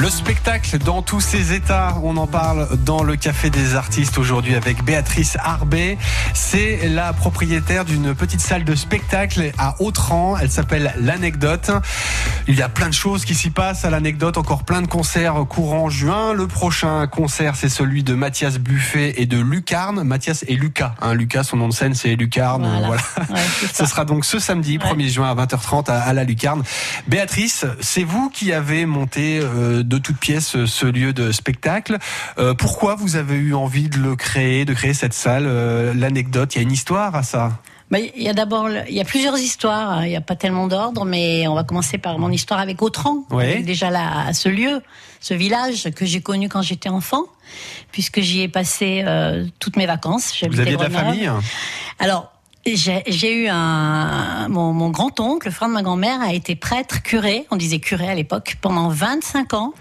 Le spectacle dans tous ses états, on en parle dans le Café des artistes aujourd'hui avec Béatrice Arbet. C'est la propriétaire d'une petite salle de spectacle à Autran. Elle s'appelle L'Anecdote. Il y a plein de choses qui s'y passent à l'Anecdote, encore plein de concerts courant juin. Le prochain concert, c'est celui de Mathias Buffet et de Lucarne. Mathias et Lucas. Hein, Lucas, son nom de scène, c'est Lucarne. Voilà. ce sera donc ce samedi 1er juin à 20h30 à, la Lucarne. Béatrice, c'est vous qui avez monté euh, de toutes pièces ce lieu de spectacle. Euh, pourquoi vous avez eu envie de le créer, de créer cette salle euh, L'anecdote, il y a une histoire à ça? Il y a d'abord, il y a plusieurs histoires. Hein. Il n'y a pas tellement d'ordre, mais on va commencer par mon histoire avec Autran. Déjà là, ce lieu, ce village que j'ai connu quand j'étais enfant, puisque j'y ai passé euh, toutes mes vacances. Vous aviez de la famille? Alors, j'ai eu un mon, mon grand-oncle, le frère de ma grand-mère, a été prêtre, curé, on disait curé à l'époque, pendant 25 ans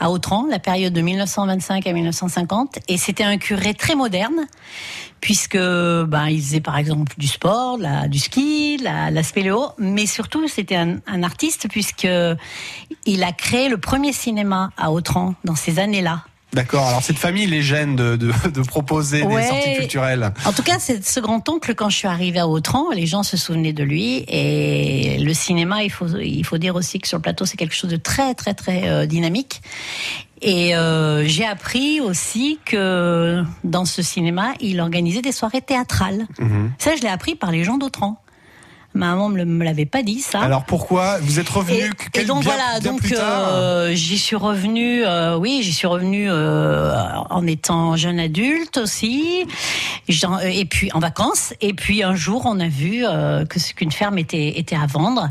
à Autran, la période de 1925 à 1950, et c'était un curé très moderne, puisque ben il faisait par exemple du sport, du ski, la, la spéléo, mais surtout c'était un, un, artiste puisque il a créé le premier cinéma à Autran dans ces années-là. D'accord. Alors cette famille les gêne de, de, de proposer des sorties culturelles. En tout cas, c'est ce grand oncle quand je suis arrivée à Autran, les gens se souvenaient de lui et le cinéma, il faut il faut dire aussi que sur le plateau c'est quelque chose de très très très euh, dynamique. Et euh, j'ai appris aussi que dans ce cinéma, il organisait des soirées théâtrales. Mhm. Ça, je l'ai appris par les gens d'Autran. Maman me, me l'avait pas dit ça. Alors pourquoi vous êtes revenu et, et donc voilà, donc euh, j'y suis revenu. Euh, oui, j'y suis revenu euh, en étant jeune adulte aussi, et puis en vacances. Et puis un jour, on a vu euh, que qu'une ferme était était à vendre.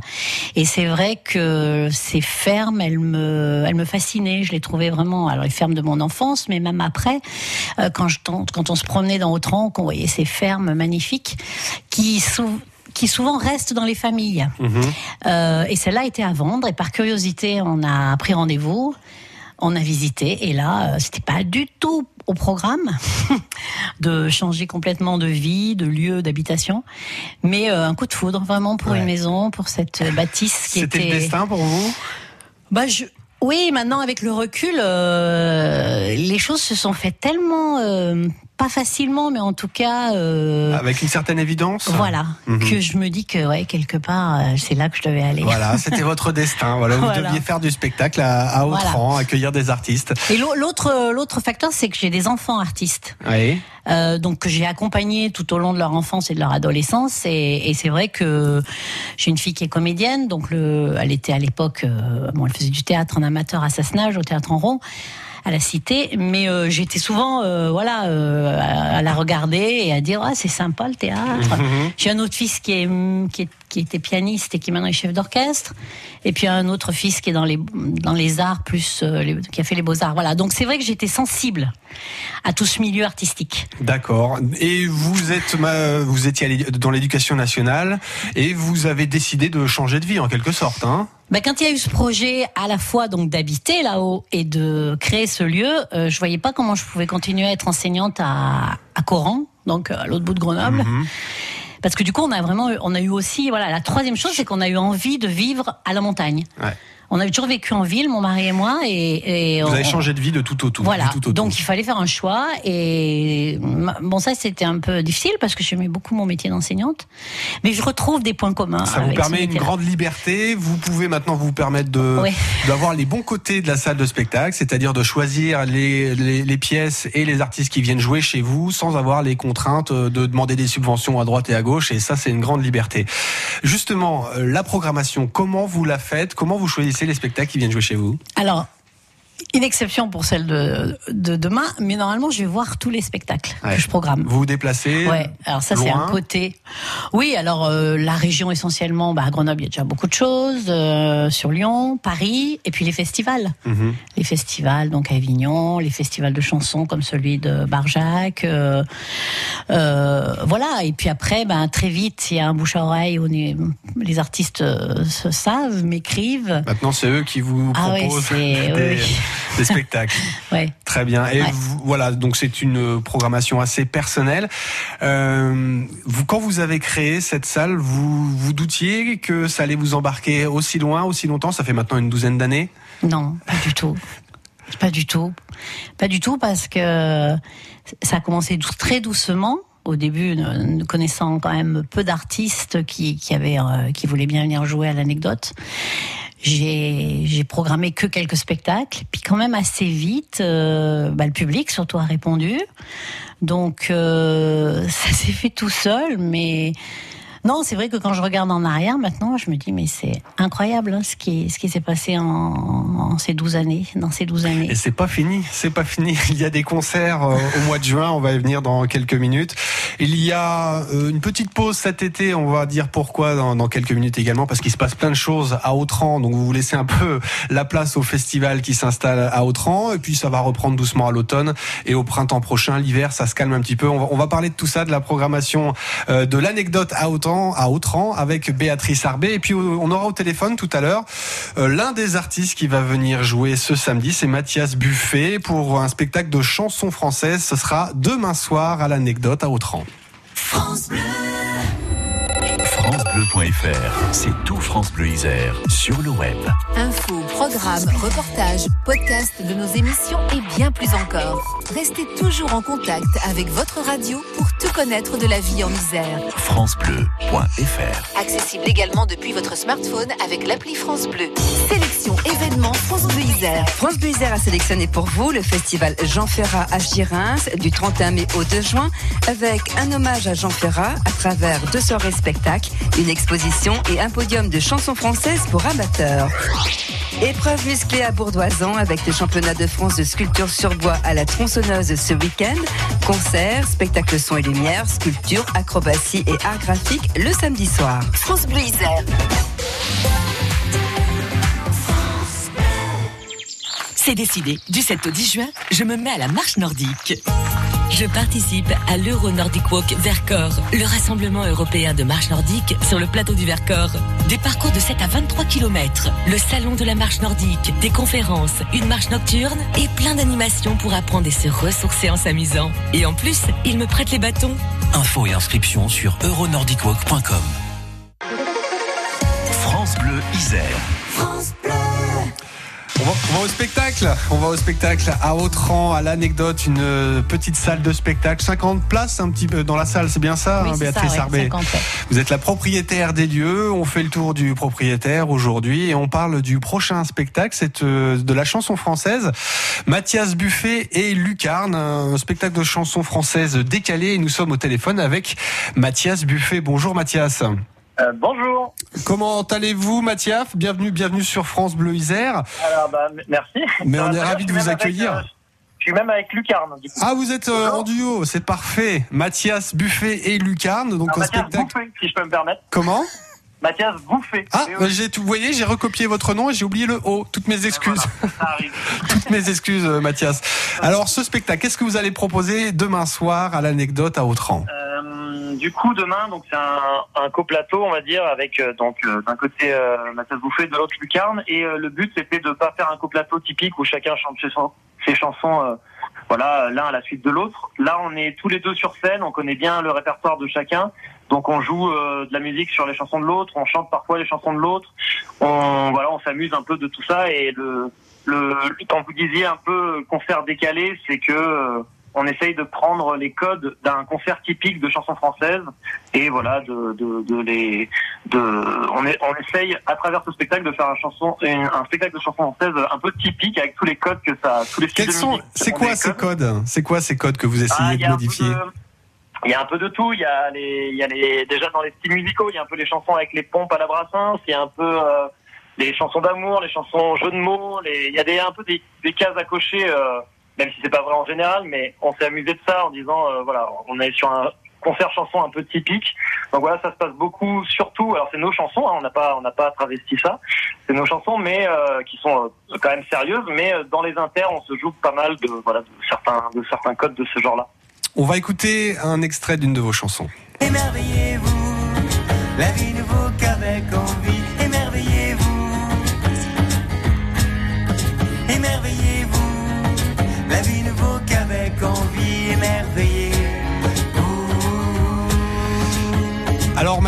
Et c'est vrai que ces fermes, elles me elles me fascinaient. Je les trouvais vraiment. Alors les fermes de mon enfance, mais même après, euh, quand je quand on se promenait dans Autran, qu'on voyait ces fermes magnifiques qui qui souvent restent dans les familles. Mhm. Euh, et celle-là était à vendre. Et par curiosité, on a pris rendez-vous, on a visité. Et là, euh, c'était pas du tout au programme de changer complètement de vie, de lieu d'habitation, mais euh, un coup de foudre vraiment pour une maison, pour cette bâtisse qui était. C'était le destin pour vous? Bah je. Oui, maintenant avec le recul, euh, les choses se sont faites tellement pas facilement, mais en tout cas euh, avec une certaine évidence. Voilà, mhm. que je me dis que ouais quelque part euh, c'est là que je devais aller. Voilà, c'était votre destin. Voilà, vous deviez faire du spectacle à, à Autran, accueillir des artistes. Et l'autre l'autre facteur, c'est que j'ai des enfants artistes. Oui. Euh, donc que j'ai accompagné tout au long de leur enfance et de leur adolescence. Et, et c'est vrai que j'ai une fille qui est comédienne, donc le, elle était à l'époque, euh, bon, elle faisait du théâtre en amateur à Sassenage, au théâtre en rond à la cité, mais euh, j'étais souvent euh, voilà euh, à, la regarder et à dire ah c'est sympa le théâtre. Mhm. J'ai un autre fils qui est, qui qui était pianiste et qui maintenant est chef d'orchestre, et puis un autre fils qui est dans les dans les arts plus qui a fait les beaux arts. Voilà, donc c'est vrai que j'étais sensible à tout ce milieu artistique. D'accord. Et vous êtes vous étiez dans l'éducation nationale et vous avez décidé de changer de vie en quelque sorte, hein? Bah, quand il y a eu ce projet à la fois donc d'habiter là-haut et de créer ce lieu, euh, je voyais pas comment je pouvais continuer à être enseignante à, à Coran, donc à l'autre bout de Grenoble. Mhm. Parce que du coup, on a vraiment, on a eu aussi, voilà, la troisième chose, c'est qu'on a eu envie de vivre à la montagne. Ouais. On avait toujours vécu en ville, mon mari et moi, et, vous avez changé de vie de tout au tout. Voilà. Tout Donc il fallait faire un choix, et bon ça c'était un peu difficile parce que j'aimais beaucoup mon métier d'enseignante, mais je retrouve des points communs. Ça vous permet une grande liberté. Vous pouvez maintenant vous permettre de d'avoir les bons côtés de la salle de spectacle, c'est-à-dire de choisir les, les, pièces et les artistes qui viennent jouer chez vous sans avoir les contraintes de demander des subventions à droite et à gauche. Et ça c'est une grande liberté. Justement, euh, la programmation, comment vous la faites? Comment vous choisissez les spectacles qui viennent jouer chez vous? Alors, une exception pour celle de, de, demain, mais normalement, je vais voir tous les spectacles que je programme. Vous vous déplacez Ouais, alors ça, c'est un côté. Oui, alors euh, la région essentiellement, bah, à Grenoble, il y a déjà beaucoup de choses. Euh, sur Lyon, Paris, et puis les festivals. Mhm. Les festivals, donc à Avignon, les festivals de chansons comme celui de Barjac. Euh, voilà, et puis après, ben, très vite, il y a un bouche à oreille où les artistes se savent, m'écrivent. Maintenant, c'est eux qui vous proposent. Ah ouais, des... des spectacles. ouais. Très bien. Et voilà, donc c'est une programmation assez personnelle. Euh, vous, quand vous avez créé cette salle, vous vous doutiez que ça allait vous embarquer aussi loin, aussi longtemps? Ça fait maintenant une douzaine d'années? Non, pas du tout. Pas du tout. Pas du tout parce que ça a commencé très doucement au début, ne connaissant quand même peu d'artistes qui, qui, avaient, euh, qui voulaient bien venir jouer à l'anecdote. J'ai programmé que quelques spectacles, puis quand même assez vite, euh, bah, le public surtout a répondu. Donc euh, ça s'est fait tout seul, mais non, c'est vrai que quand je regarde en arrière maintenant, je me dis mais c'est incroyable hein, ce qui ce qui s'est passé en, ces 12 années, dans ces 12 années. Et c'est pas fini, c'est pas fini. Il y a des concerts euh, au mois de juin, on va y venir dans quelques minutes. Il y a euh, une petite pause cet été, on va dire pourquoi dans, quelques minutes également parce qu'il se passe plein de choses à Autran. Donc vous laissez un peu la place au festival qui s'installe à Autran et puis ça va reprendre doucement à l'automne et au printemps prochain, l'hiver, ça se calme un petit peu. On va, on va parler de tout ça de la programmation euh, de l'anecdote à Autran à Autran avec Béatrice Arbé. Et puis on aura au téléphone tout à l'heure euh, l'un des artistes qui va venir jouer ce samedi, c'est Mathias Buffet pour un spectacle de chansons françaises. Ce sera demain soir à l'anecdote à Autran. FranceBleu.fr, c'est tout France Bleu Isère sur le web. Infos, programmes, reportages, podcasts de nos émissions et bien plus encore. Restez toujours en contact avec votre radio pour tout connaître de la vie en Isère. FranceBleu.fr Accessible également depuis votre smartphone avec l'appli France Bleu. Sélection événements France Bleu Isère. France Bleu Isère a sélectionné pour vous le festival Jean Ferrat à Girins du 31 mai au 2 juin avec un hommage à Jean Ferrat à travers deux soirées spectacles une exposition et un podium de chansons françaises pour amateurs. Épreuve musclée à Bourdoisan avec le championnat de France de sculpture sur bois à la tronçonneuse ce week-end. Concerts, spectacles son et lumière, sculpture, acrobatie et art graphique le samedi soir. France Bleu C'est décidé. Du 7 au 10 juin, je me mets à la marche nordique. Je participe à l'Euro Nordic Walk Vercors, le rassemblement européen de marche nordique sur le plateau du Vercors. Des parcours de 7 à 23 km, le salon de la marche nordique, des conférences, une marche nocturne et plein d'animations pour apprendre et se ressourcer en s'amusant. Et en plus, ils me prêtent les bâtons. Infos et inscriptions sur euronordicwalk.com. France Bleu Isère. France Bleu. On va, au spectacle. On va au spectacle à Autran, à l'anecdote, une petite salle de spectacle. 50 places un petit peu dans la salle, c'est bien ça, hein, Béatrice Arbé Vous êtes la propriétaire des lieux. On fait le tour du propriétaire aujourd'hui et on parle du prochain spectacle. C'est euh, de la chanson française. Mathias Buffet et Lucarne, un spectacle de chanson française décalé. Et nous sommes au téléphone avec Mathias Buffet. Bonjour Mathias. Euh, bonjour. Comment allez-vous, Mathias? Bienvenue, bienvenue sur France Bleu Isère. Alors, bah, merci. Mais on est ravis de vous accueillir. Euh, je suis même avec Lucarne. Ah, vous êtes euh, en duo, c'est parfait. Mathias Buffet et Lucarne, donc ah, Mathias Bouffet, si je peux me permettre. Comment? Mathias Bouffet. Ah, bah, j'ai vous voyez, j'ai recopié votre nom et j'ai oublié le O. Toutes mes excuses. Toutes mes excuses, Mathias. Alors, ce spectacle, qu'est-ce que vous allez proposer demain soir à l'anecdote à Autran? Du coup, demain, donc c'est un, coplateau, on va dire, avec euh, donc euh, d'un côté euh, Mathias Bouffet, de l'autre Lucarne, et le but c'était de pas faire un coplateau typique où chacun chante ses, chansons, voilà, l'un à la suite de l'autre. Là, on est tous les deux sur scène, on connaît bien le répertoire de chacun, donc on joue de la musique sur les chansons de l'autre, on chante parfois les chansons de l'autre, on voilà, on s'amuse un peu de tout ça, et le, le quand vous disiez un peu concert décalé, c'est que on essaye de prendre les codes d'un concert typique de chansons françaises et voilà de, de, de les de on, est, on essaye à travers ce spectacle de faire un chanson un spectacle de chansons françaises un peu typique avec tous les codes que ça tous les Quels sont c'est quoi ces codes, c'est quoi ces codes que vous essayez ah, de modifier? il y a un peu de tout. Il y a les, il y a les, déjà dans les styles musicaux, il y a un peu les chansons avec les pompes à la brassens, il y a un peu euh, les chansons d'amour, les chansons jeux de mots, les, il y a des, un peu des, des cases à cocher euh, même si c'est pas vrai en général, mais on s'est amusé de ça en disant, euh, voilà, on est sur un concert chanson un peu typique. Donc voilà, ça se passe beaucoup, surtout. Alors c'est nos chansons, hein, on n'a pas, on n'a pas travesti ça. C'est nos chansons, mais euh, qui sont euh, quand même sérieuses. Mais dans les inters, on se joue pas mal de, voilà, de certains, de certains codes de ce genre-là. On va écouter un extrait d'une de vos chansons. Émerveillez-vous, la vie ne vaut qu'avec envie.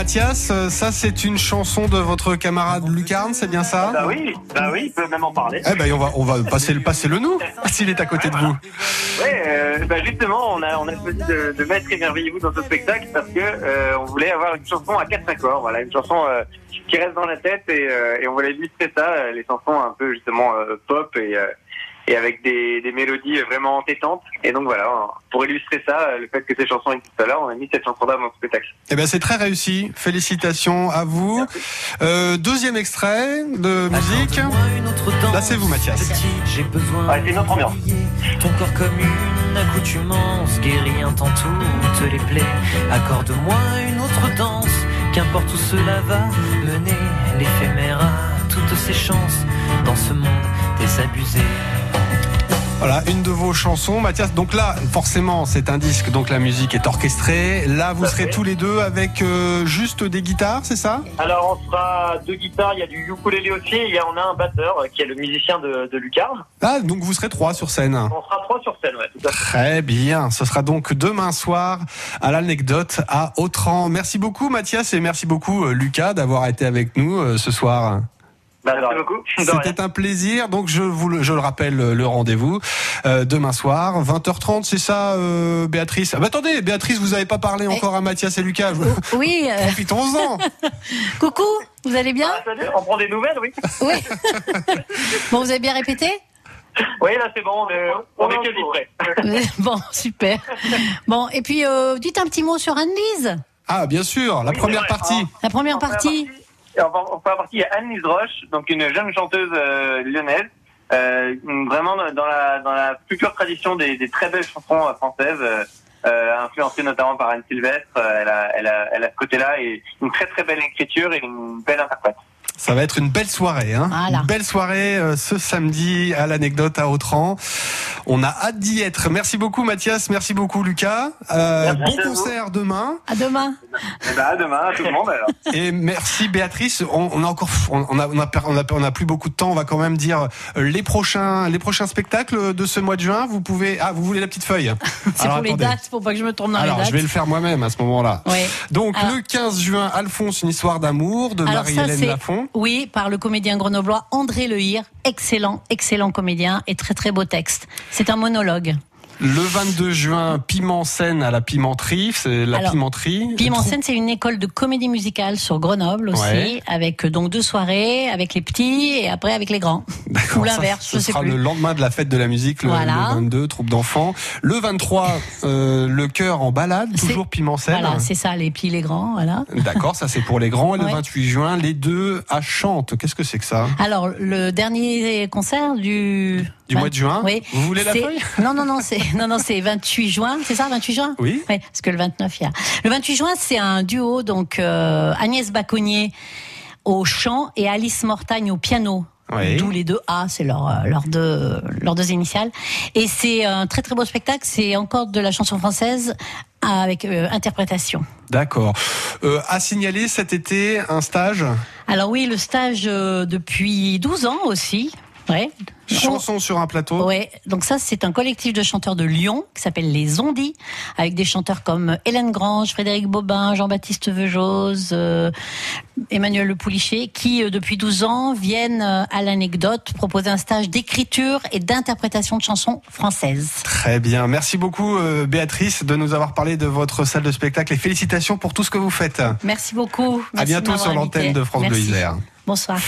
Mathias, ça c'est une chanson de votre camarade Lucarne, c'est bien ça Bah oui, bah oui, il peut même en parler. Eh ben on va on va passer le passer le nous s'il est à côté de vous. Ouais, euh, bah justement, on a on a choisi de, de mettre Émerveillez-vous dans ce spectacle parce que euh, on voulait avoir une chanson à quatre accords, voilà, une chanson euh, qui reste dans la tête et, euh, et on voulait illustrer ça, euh, les chansons un peu justement euh, pop et euh, et avec des, des mélodies vraiment entêtantes. Et donc voilà, pour illustrer ça, le fait que ces chansons existent là, on a mis cette chanson-là dans le spectacle. Eh ben c'est très réussi. Félicitations à vous. Euh, deuxième extrait de musique. Là c'est vous Mathias. J'ai besoin Ouais, c'est une autre ambiance. Ton corps comme une accoutumance guérit un temps toutes les plaies. Accorde-moi une autre danse, qu'importe où cela va mener. L'éphémère a toutes ses chances dans ce monde désabusé. Voilà, une de vos chansons, Mathias. Donc là, forcément, c'est un disque, donc la musique est orchestrée. Là, vous serez tous les deux avec euh, juste des guitares, c'est ça? Alors on sera deux guitares, il y a du ukulélé aussi, et il y a, on a un batteur euh, qui est le musicien de, de Lucarne. Ah, donc vous serez trois sur scène. On sera trois sur scène, ouais, tout à fait. Très bien. Ce sera donc demain soir à l'anecdote à Autran. Merci beaucoup, Mathias, et merci beaucoup, euh, Lucas, d'avoir été avec nous euh, ce soir. Bah, merci beaucoup. C'était un plaisir. Donc je vous le, je le rappelle euh, le rendez-vous euh, demain soir 20h30, c'est ça euh, Béatrice? Ah, bah, attendez, Béatrice, vous avez pas parlé encore à Mathias et Lucas. Je- Oui, euh, Profitons-en. coucou, vous allez bien? Ah, salut, on prend des nouvelles, oui. Oui. bon, vous avez bien répété? Oui, là c'est bon, on est, on est quasi prêt. Bon, super. Bon, et puis euh, dites un petit mot sur Anne-Lise? Ah, bien sûr, la Oui, première partie. La première partie. En première partie, il y a Anne-Lise Roche, donc une jeune chanteuse euh, lyonnaise, euh, vraiment dans la, dans la plus pure tradition des, des très belles chansons euh, françaises, euh, euh, influencée notamment par Anne Sylvestre. Elle, a, elle, a, elle a ce côté-là et une très très belle écriture et une belle interprète. Ça va être une belle soirée, hein. Voilà. Une belle soirée euh, ce samedi à l'anecdote à Autran. On a hâte d'y être. Merci beaucoup Mathias, merci beaucoup Lucas. Euh, Merci bon vous. concert demain. À demain. Et bah, à demain, à tout le monde alors. Et merci Béatrice. On, on a encore, on on a, on a, on a, on a plus beaucoup de temps. On va quand même dire euh, les prochains, les prochains spectacles de ce mois de juin. Vous pouvez, ah, vous voulez la petite feuille? C'est pour les attendez. dates, faut pas que je me trompe dans Alors, les dates. je vais le faire moi-même à ce moment-là. Oui. Donc, Alors- le 15 juin, Alphonse, une histoire d'amour de Marie-Hélène c'est Oui par le comédien grenoblois André Lehir, excellent, excellent comédien et très très beau texte. C'est un monologue. Le 22 juin, Piment Scène à la Pimenterie, c'est la Alors, Pimenterie. C'est une école de comédie musicale sur Grenoble aussi, Ouais. avec euh, donc deux soirées, avec les petits et après avec les grands. Ou l'inverse, ce je sais sera plus. le lendemain de la fête de la musique, le, Voilà. le 22, troupe d'enfants. Le 23, euh, le cœur en balade, toujours Piment Scène. Voilà, c'est ça, les petits, les grands, voilà. D'accord, ça c'est pour les grands. Et le Ouais. 28 juin, les deux à Chante. Qu'est-ce que c'est que ça? Alors, le dernier concert du... Du mois de juin? Oui. Vous voulez la feuille? Non, non, non, c'est non, non, c'est 28 juin, c'est ça, 28 juin Oui. Oui, parce que le 29, il y a. Le 28 juin, c'est un duo, donc euh, Agnès Baconnier au chant et Alice Mortagne au piano. Oui. D'où les deux A, c'est leur, euh, leurs deux, leurs deux initiales. Et c'est un très très beau spectacle. C'est encore de la chanson française avec euh, interprétation. D'accord. Euh, à signaler cet été un stage? Alors oui, le stage euh, depuis 12 ans aussi. Ouais. Chanson sur un plateau. Ouais, donc ça c'est un collectif de chanteurs de Lyon qui s'appelle les Ondis, avec des chanteurs comme Hélène Grange, Frédéric Bobin, Jean-Baptiste Vejose, euh, Emmanuel Le Poulichet, qui euh, depuis 12 ans viennent euh, à l'anecdote proposer un stage d'écriture et d'interprétation de chansons françaises. Très bien. Merci beaucoup euh, Béatrice de nous avoir parlé de votre salle de spectacle et félicitations pour tout ce que vous faites. Merci beaucoup. à bientôt sur l'antenne de France Bleu. Isère. Bonsoir.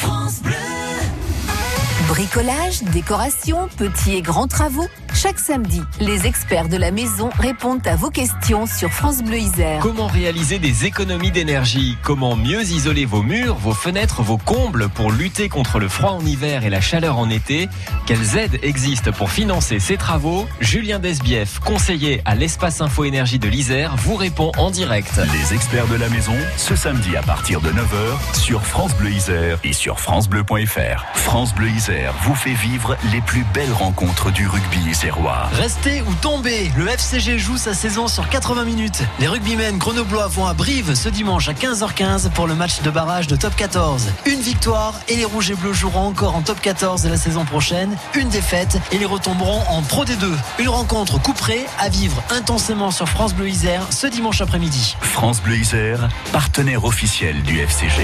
Bricolage, décoration, petits et grands travaux. Chaque samedi, les experts de la maison répondent à vos questions sur France Bleu Isère. Comment réaliser des économies d'énergie? Comment mieux isoler vos murs, vos fenêtres, vos combles pour lutter contre le froid en hiver et la chaleur en été? Quelles aides existent pour financer ces travaux? Julien Desbief, conseiller à l'Espace Info Énergie de l'Isère, vous répond en direct. Les experts de la maison, ce samedi à partir de 9h sur France Bleu Isère et sur FranceBleu.fr. France Bleu Isère vous fait vivre les plus belles rencontres du rugby isère. Restez ou tombez, le FCG joue sa saison sur 80 minutes. Les rugbymen grenoblois vont à Brive ce dimanche à 15h15 pour le match de barrage de top 14. Une victoire et les rouges et bleus joueront encore en top 14 la saison prochaine. Une défaite et les retomberont en Pro D2. Une rencontre couperée à vivre intensément sur France Bleu Isère ce dimanche après-midi. France Bleu Isère, partenaire officiel du FCG.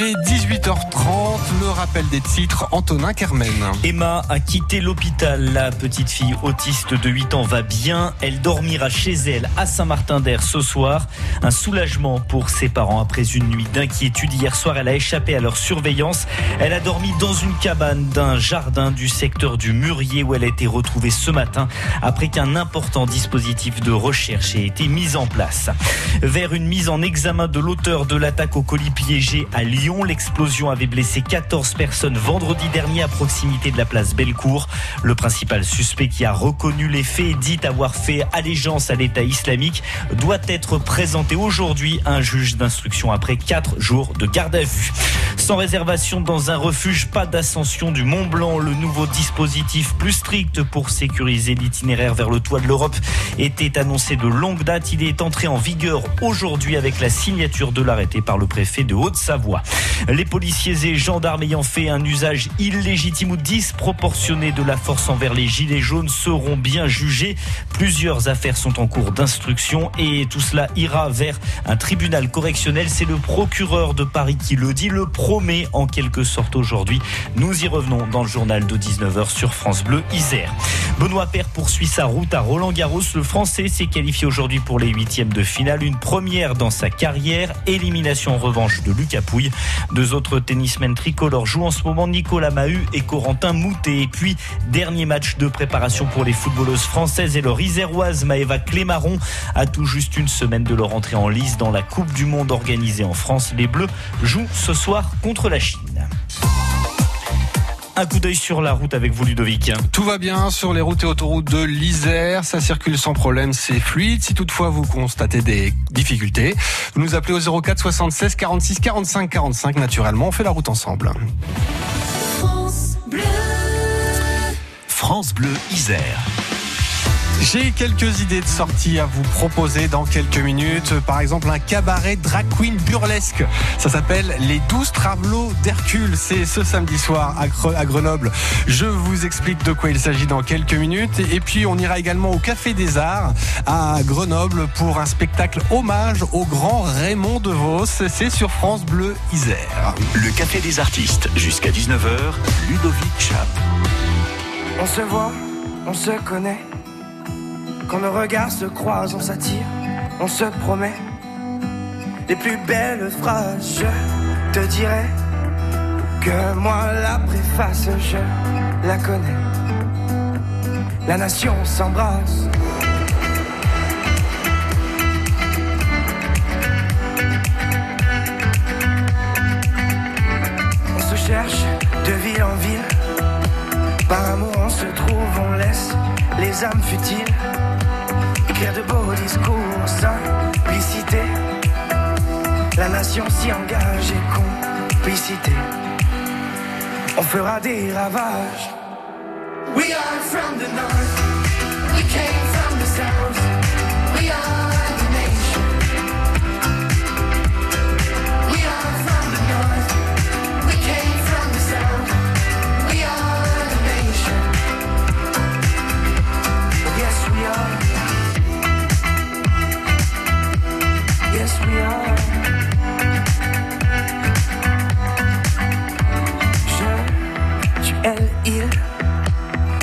Il est 18h30, le rappel des titres, Antonin Carmen. Emma a quitté l'hôpital. La petite fille autiste de 8 ans va bien. Elle dormira chez elle à Saint-Martin-d'Air ce soir. Un soulagement pour ses parents après une nuit d'inquiétude. Hier soir, elle a échappé à leur surveillance. Elle a dormi dans une cabane d'un jardin du secteur du Murier où elle a été retrouvée ce matin après qu'un important dispositif de recherche ait été mis en place. Vers une mise en examen de l'auteur de l'attaque au colis piégé à Lyon. L'explosion avait blessé 14 personnes vendredi dernier à proximité de la place Bellecour. Le principal suspect qui a reconnu les faits et dit avoir fait allégeance à l'État islamique doit être présenté aujourd'hui à un juge d'instruction après 4 jours de garde à vue. Sans réservation dans un refuge, pas d'ascension du Mont Blanc. Le nouveau dispositif plus strict pour sécuriser l'itinéraire vers le toit de l'Europe était annoncé de longue date. Il est entré en vigueur aujourd'hui avec la signature de l'arrêté par le préfet de Haute-Savoie. Les policiers et gendarmes ayant fait un usage illégitime ou disproportionné de la force envers les gilets jaunes seront bien jugés. Plusieurs affaires sont en cours d'instruction et tout cela ira vers un tribunal correctionnel. C'est le procureur de Paris qui le dit, le promet en quelque sorte aujourd'hui. Nous y revenons dans le journal de 19h sur France Bleu Isère. Benoît Père poursuit sa route à Roland Garros. Le Français s'est qualifié aujourd'hui pour les huitièmes de finale. Une première dans sa carrière. Élimination en revanche de Lucas Pouille. Deux autres tennismen tricolores jouent en ce moment Nicolas Mahut et Corentin Moutet. Et puis, dernier match de préparation pour les footballeuses françaises et leur iséroise Maëva Clémaron. À tout juste une semaine de leur entrée en lice dans la Coupe du Monde organisée en France, les Bleus jouent ce soir contre la Chine. Un coup d'œil sur la route avec vous, Ludovic. Tout va bien sur les routes et autoroutes de l'Isère. Ça circule sans problème, c'est fluide. Si toutefois vous constatez des difficultés, vous nous appelez au 04 76 46 45 45. Naturellement, on fait la route ensemble. France Bleu. France Bleu Isère. J'ai quelques idées de sortie à vous proposer dans quelques minutes. Par exemple, un cabaret drag queen burlesque. Ça s'appelle Les 12 Travelots d'Hercule. C'est ce samedi soir à Grenoble. Je vous explique de quoi il s'agit dans quelques minutes. Et puis, on ira également au Café des Arts à Grenoble pour un spectacle hommage au grand Raymond DeVos. C'est sur France Bleu Isère. Le Café des Artistes, jusqu'à 19h, Ludovic Chap. On se voit, on se connaît. Quand nos regards se croisent, on s'attire, on se promet les plus belles phrases. Je te dirai que moi la préface, je la connais. La nation s'embrasse. On se cherche de ville en ville. Par amour on se trouve, on laisse les âmes futiles écrire de beaux discours, simplicité. La nation s'y engage et complicité. On fera des ravages. We are from the north, we came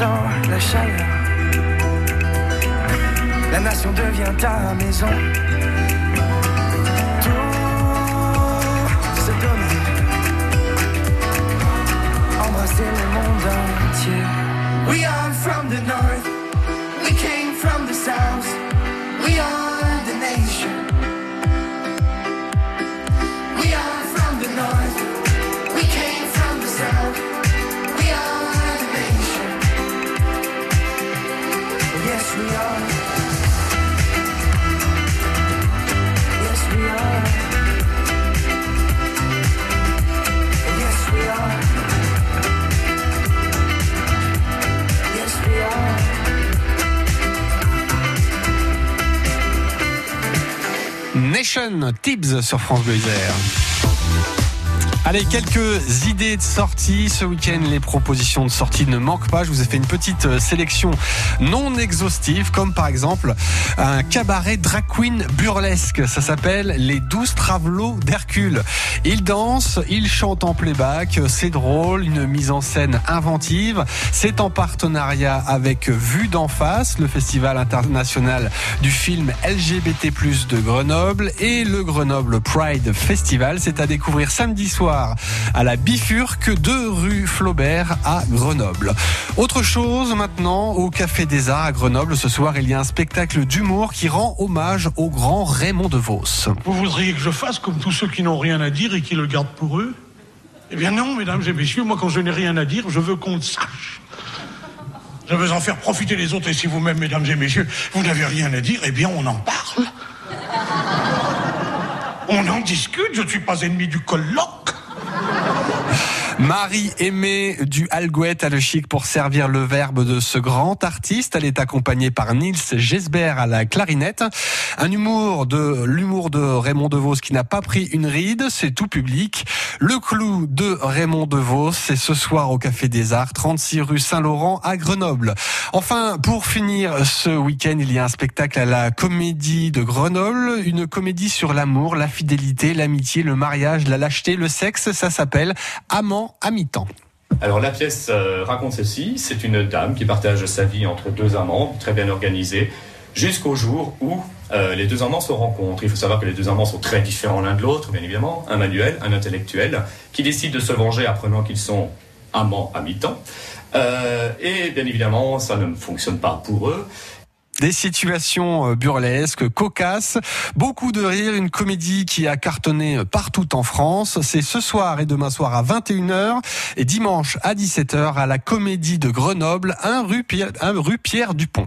La chaleur La nation devient ta maison. Tout se donner. Embrasser le monde entier. We are from the north. Nation Tips sur France Bleu Isère. Allez, quelques idées de sortie. Ce week-end, les propositions de sortie ne manquent pas. Je vous ai fait une petite euh, sélection non exhaustive, comme par exemple un cabaret drag queen burlesque. Ça s'appelle Les douze travelots d'Hercule. Ils dansent, ils chantent en playback. C'est drôle, une mise en scène inventive. C'est en partenariat avec Vue d'en face, le festival international du film LGBT+ de Grenoble et le Grenoble Pride Festival. C'est à découvrir samedi soir à la Bifurque de rue Flaubert à Grenoble. Autre chose maintenant, au Café des Arts à Grenoble, ce soir, il y a un spectacle d'humour qui rend hommage au grand Raymond DeVos. Vous voudriez que je fasse comme tous ceux qui n'ont rien à dire et qui le gardent pour eux? Eh bien non, mesdames et messieurs, moi quand je n'ai rien à dire, je veux qu'on le sache. Je veux en faire profiter les autres et si vous-même, mesdames et messieurs, vous n'avez rien à dire, eh bien on en parle. On en discute, je ne suis pas ennemi du colloque. Marie Aimée du Alguette à le chic pour servir le verbe de ce grand artiste. Elle est accompagnée par Nils Gesbert à la clarinette. Un humour de l'humour de Raymond DeVos qui n'a pas pris une ride, c'est tout public. Le clou de Raymond DeVos, c'est ce soir au Café des Arts, 36 rue Saint-Laurent à Grenoble. Enfin, pour finir ce week-end, il y a un spectacle à la Comédie de Grenoble, une comédie sur l'amour, la fidélité, l'amitié, le mariage, la lâcheté, le sexe. Ça s'appelle Amant à mi-temps. Alors la pièce euh, raconte ceci, c'est une dame qui partage sa vie entre deux amants, très bien organisés, jusqu'au jour où euh, les deux amants se rencontrent. Il faut savoir que les deux amants sont très différents l'un de l'autre, bien évidemment. Un manuel, un intellectuel, qui décide de se venger apprenant qu'ils sont amants à mi-temps. Euh, et bien évidemment, ça ne fonctionne pas pour eux. Des situations burlesques, cocasses, beaucoup de rire, une comédie qui a cartonné partout en France. C'est ce soir et demain soir à 21h et dimanche à 17h à la Comédie de Grenoble, 1 rue Pierre, 1 rue Pierre Dupont.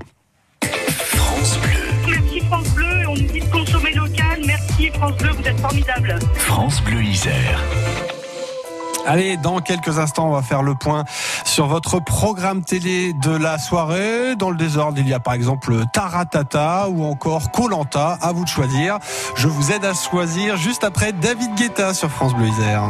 France Bleu. Merci France Bleu, on nous dit de consommer local. Merci France Bleu, vous êtes formidable. France Bleu Isère. Allez, dans quelques instants, on va faire le point sur votre programme télé de la soirée. Dans le désordre, il y a par exemple Taratata ou encore Colanta. À vous de choisir. Je vous aide à choisir juste après David Guetta sur France Bleu Isère.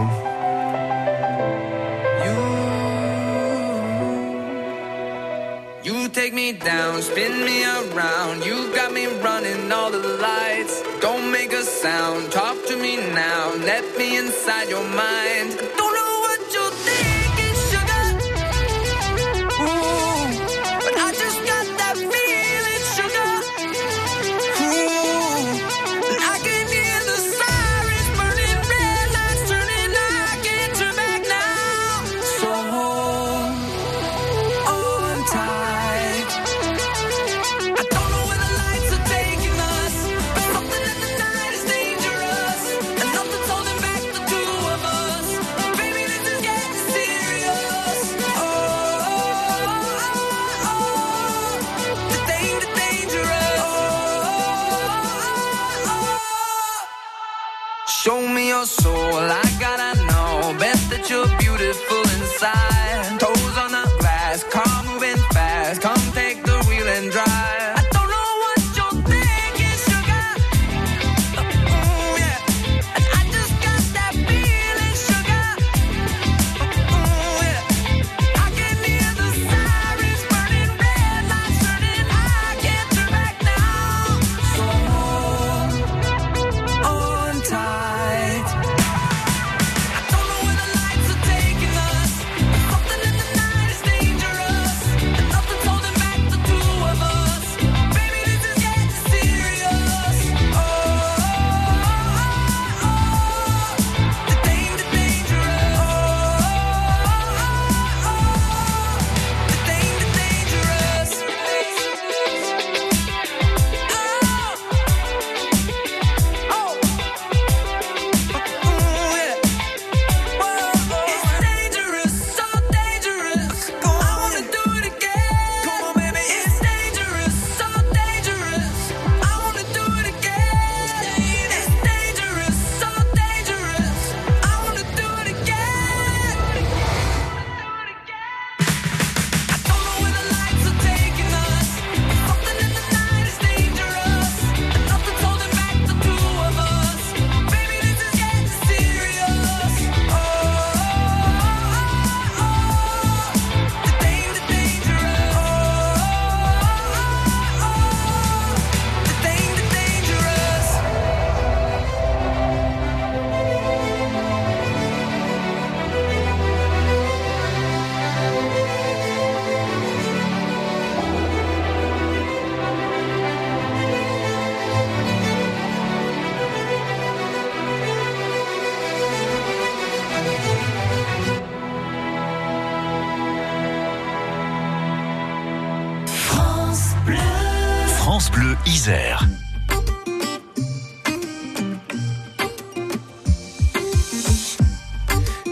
Isère.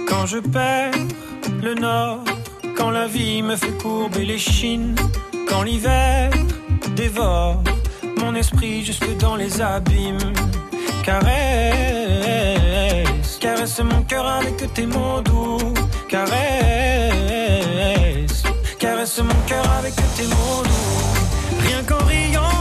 Quand je perds le nord, quand la vie me fait courber les chines, quand l'hiver dévore mon esprit jusque dans les abîmes, caresse, caresse mon cœur avec tes mots doux, caresse, caresse mon cœur avec tes mots doux. Rien qu'en riant,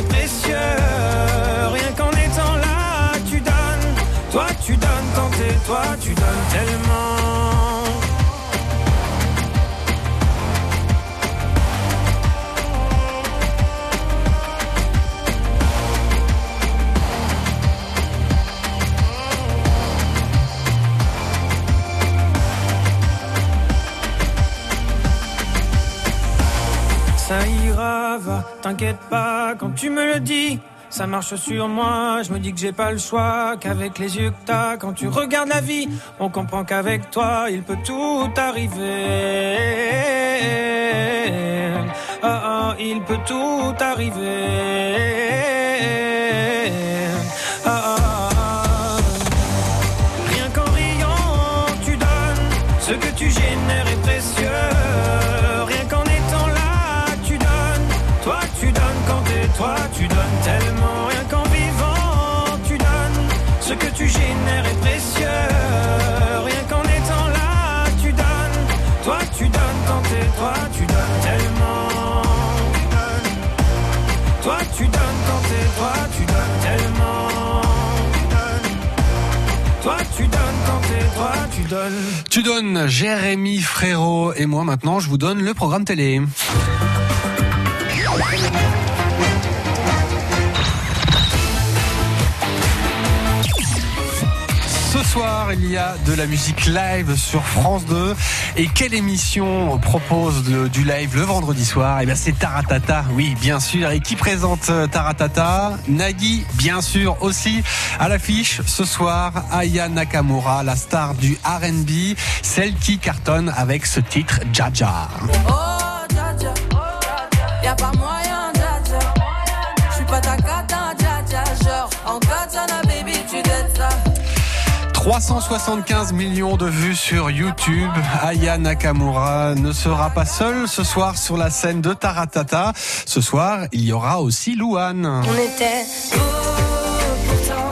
t'inquiète pas quand tu me le dis. Ça marche sur moi, je me dis que j'ai pas le choix, qu'avec les yeux que t'as, quand tu regardes la vie, on comprend qu'avec toi, il peut tout arriver. Ah, il peut tout arriver. Tu donnes. Jérémy Frérot et moi maintenant je vous donne le programme télé. Soir, il y a de la musique live sur France 2. Et quelle émission propose du live le vendredi soir? Eh bien, c'est Taratata, oui, bien sûr. Et qui présente euh, Taratata? Nagui, bien sûr, aussi. À l'affiche, ce soir, Aya Nakamura, la star du R&B, celle qui cartonne avec ce titre, Jaja. Oh, dja dja. Y'a pas moyen, 375 millions de vues sur YouTube. Aya Nakamura ne sera pas seule ce soir sur la scène de Taratata. Ce soir, il y aura aussi Louane. On était beaux, pourtant,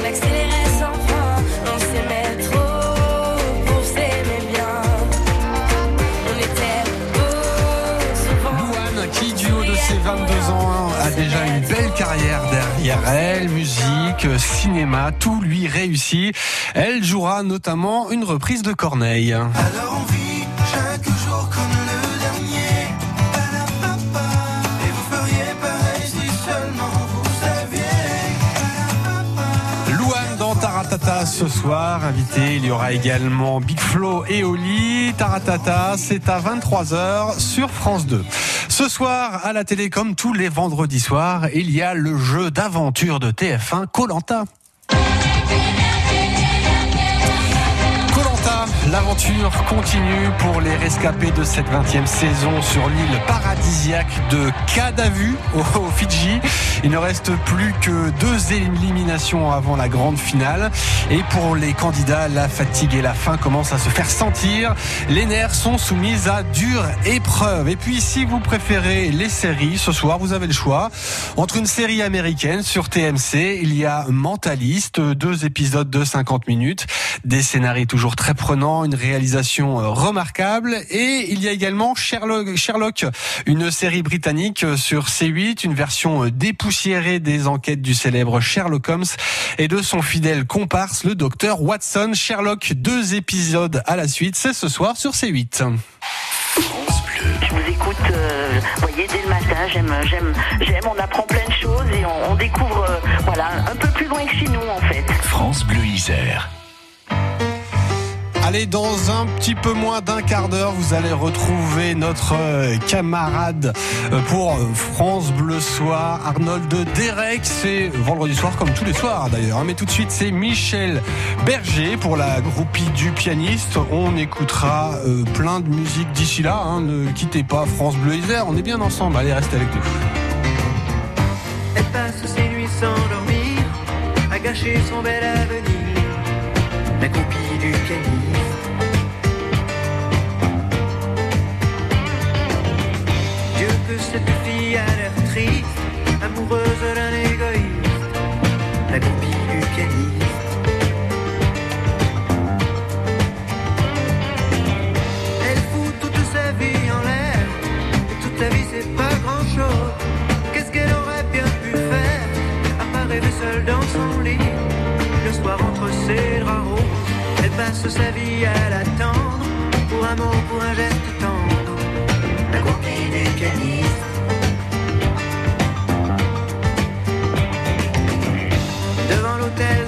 on accélérait sans frein. On s'aimait trop pour s'aimer bien. On était beaux, souvent. Louane, qui du haut de ses 22 ans a déjà une belle carrière derrière elle, musique, cinéma, tout lui réussit. Elle jouera notamment une reprise de Corneille. Alors on vit chaque jour comme le dernier. Palapapa. Et vous feriez pareil si seulement vous saviez. Louane dans Taratata ce soir, invité, il y aura également Big Flo et Oli. Taratata, c'est à 23h sur France 2. Ce soir, à la télé, comme tous les vendredis soirs, il y a le jeu d'aventure de TF1 Colanta. L'aventure continue pour les rescapés de cette 20e saison sur l'île paradisiaque de Kadavu au Fidji. Il ne reste plus que deux éliminations avant la grande finale. Et pour les candidats, la fatigue et la faim commencent à se faire sentir. Les nerfs sont soumis à dure épreuve. Et puis, si vous préférez les séries, ce soir, vous avez le choix. Entre une série américaine sur TMC, il y a Mentaliste, deux épisodes de 50 minutes, des scénarios toujours très prenants, une réalisation euh, remarquable. Et il y a également Sherlock, Sherlock, une série britannique sur C8, une version euh, dépoussiérée des enquêtes du célèbre Sherlock Holmes et de son fidèle comparse, le docteur Watson. Sherlock, deux épisodes à la suite, c'est ce soir sur C8. Je vous écoute, euh, vous voyez, dès le matin, j'aime, j'aime, j'aime, on apprend plein de choses et on, on découvre, euh, voilà, un peu plus loin que chez nous en fait. France Bleu Isère. Allez, dans un petit peu moins d'un quart d'heure, vous allez retrouver notre euh, camarade euh, pour France Bleu Soir, Arnold Derek. C'est vendredi soir comme tous les soirs d'ailleurs. hein. Mais tout de suite, c'est Michel Berger pour la groupie du pianiste. On écoutera euh, plein de musique d'ici là. hein. Ne quittez pas France Bleu Isère. On est bien ensemble. Allez, restez avec nous. Elle passe ses nuits sans dormir, à gâcher son bel avenir. La du pianiste. Cette fille a l'air triste, amoureuse d'un égoïste. La copie du pianiste. Elle fout toute sa vie en l'air, et toute la vie c'est pas grand chose. Qu'est-ce qu'elle aurait bien pu faire? À part rêver seule dans son lit Le soir entre ses draps roses Elle passe sa vie à l'attendre Pour un mot, pour un geste Devant l'hôtel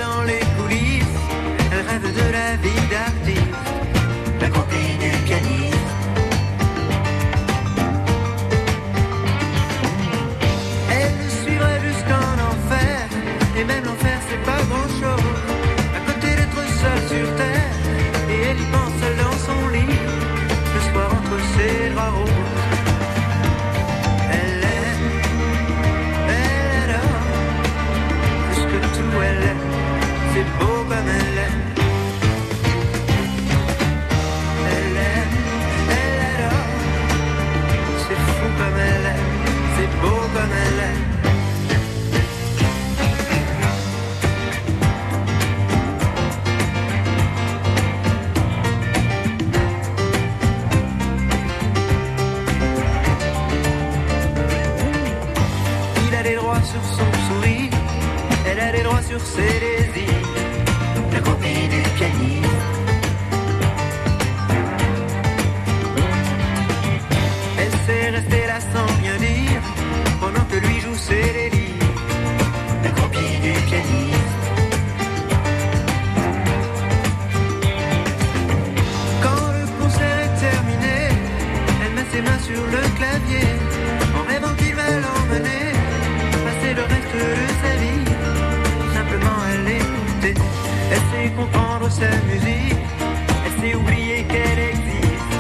qu'elle existe.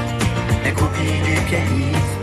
La copie du pianiste.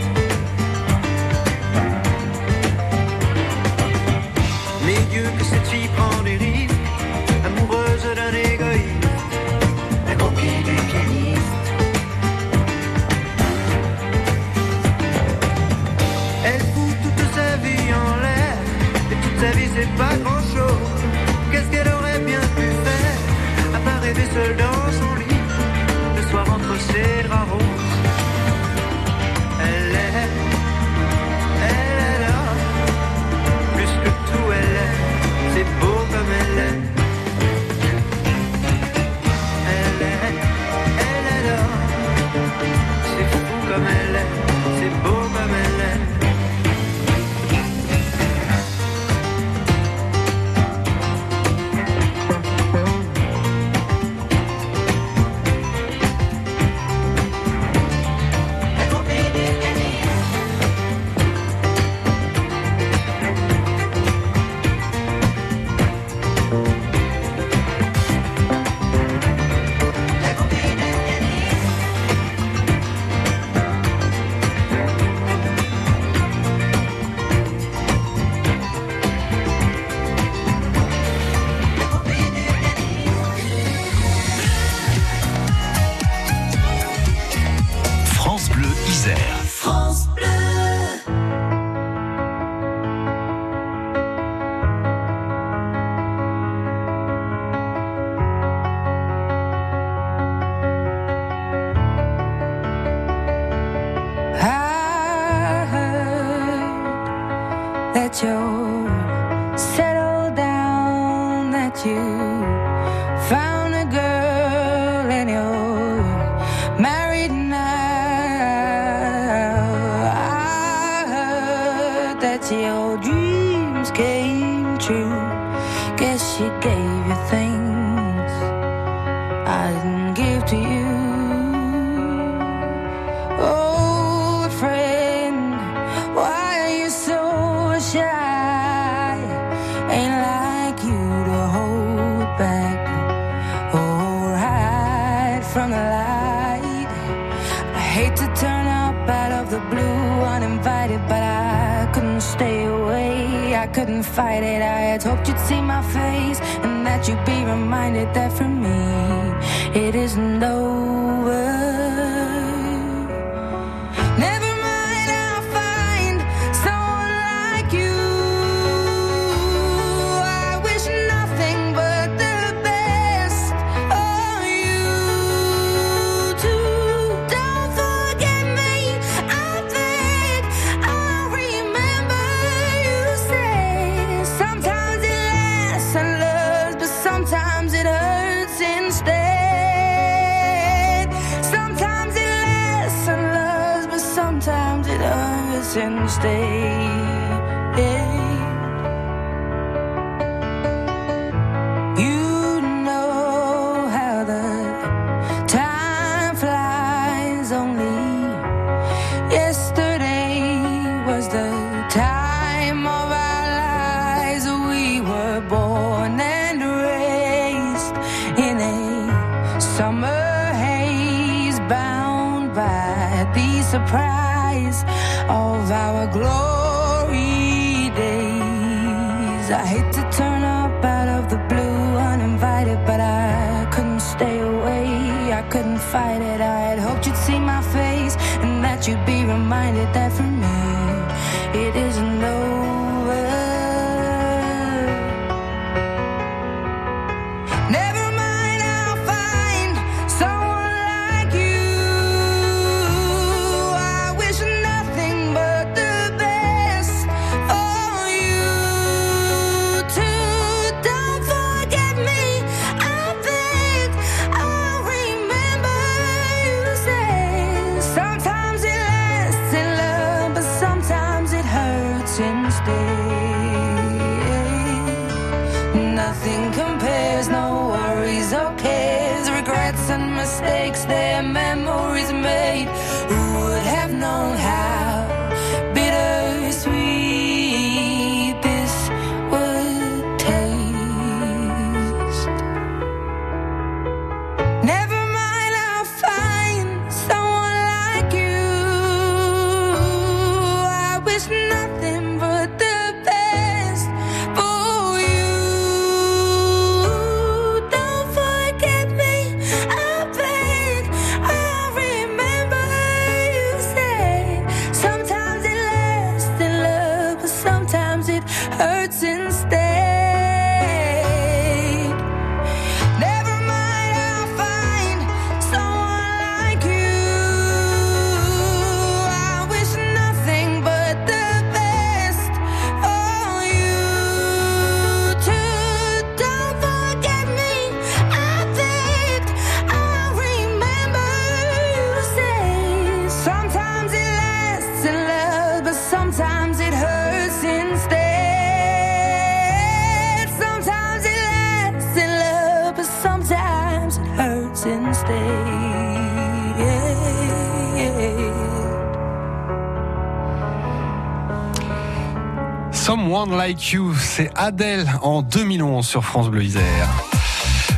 Like c'est Adèle en 2011 sur France Bleu Isère.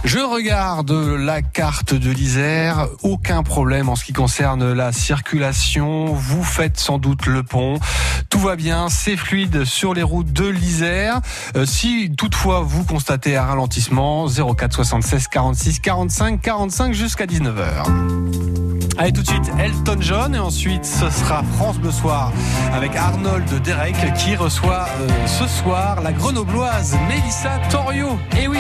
Je regarde la carte de l'Isère. Aucun problème en ce qui concerne la circulation. Vous faites sans doute le pont. Tout va bien, c'est fluide sur les routes de l'Isère. Euh, si toutefois vous constatez un ralentissement, 04 76 46 45 45 jusqu'à 19h. Allez tout de suite Elton John et ensuite ce sera France Bleu Soir avec Arnold Derek qui reçoit euh, ce soir la grenobloise Mélissa Torio. Et oui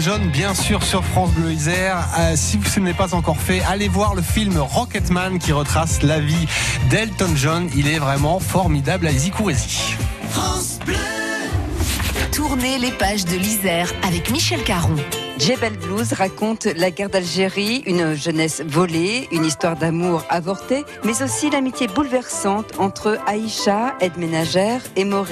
John, bien sûr, sur France Bleu Isère. Euh, si ce n'est pas encore fait, allez voir le film Rocketman qui retrace la vie d'Elton John. Il est vraiment formidable. Allez-y, courez-y. Tournez les pages de l'Isère avec Michel Caron. Jebel Blues raconte la guerre d'Algérie, une jeunesse volée, une histoire d'amour avortée, mais aussi l'amitié bouleversante entre Aïcha, aide ménagère, et Maurice.